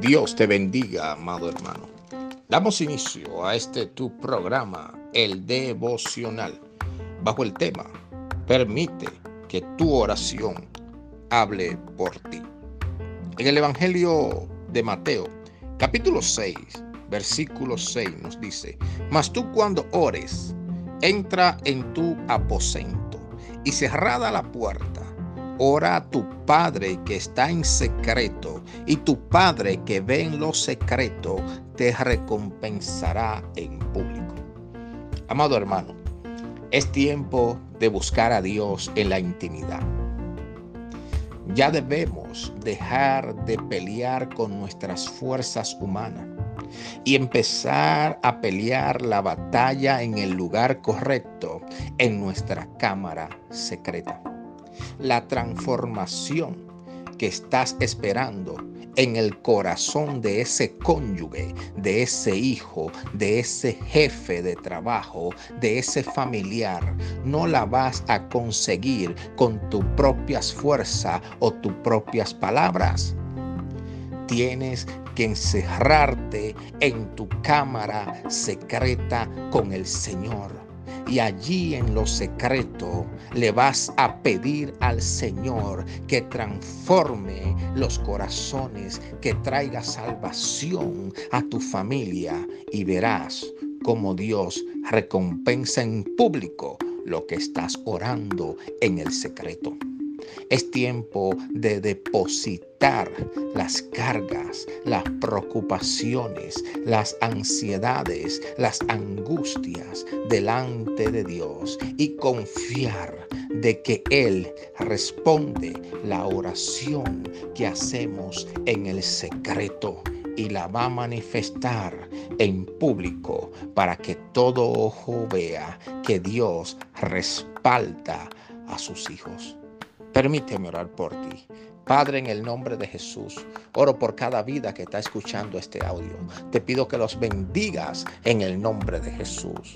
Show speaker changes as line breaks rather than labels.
Dios te bendiga, amado hermano. Damos inicio a este tu programa, el devocional, bajo el tema, permite que tu oración hable por ti. En el Evangelio de Mateo, capítulo 6, versículo 6 nos dice, mas tú cuando ores, entra en tu aposento y cerrada la puerta Ora a tu Padre que está en secreto, y tu Padre que ve en lo secreto te recompensará en público. Amado hermano, es tiempo de buscar a Dios en la intimidad. Ya debemos dejar de pelear con nuestras fuerzas humanas y empezar a pelear la batalla en el lugar correcto, en nuestra cámara secreta la transformación que estás esperando en el corazón de ese cónyuge, de ese hijo, de ese jefe de trabajo, de ese familiar, no la vas a conseguir con tus propias fuerzas o tus propias palabras. Tienes que encerrarte en tu cámara secreta con el Señor y allí en lo secreto le vas a pedir al Señor que transforme los corazones, que traiga salvación a tu familia y verás cómo Dios recompensa en público lo que estás orando en el secreto. Es tiempo de depositar las cargas, las preocupaciones, las ansiedades, las angustias delante de Dios y confiar de que Él responde la oración que hacemos en el secreto y la va a manifestar en público para que todo ojo vea que Dios respalda a sus hijos. Permíteme orar por ti. Padre, en el nombre de Jesús, oro por cada vida que está escuchando este audio. Te pido que los bendigas en el nombre de Jesús.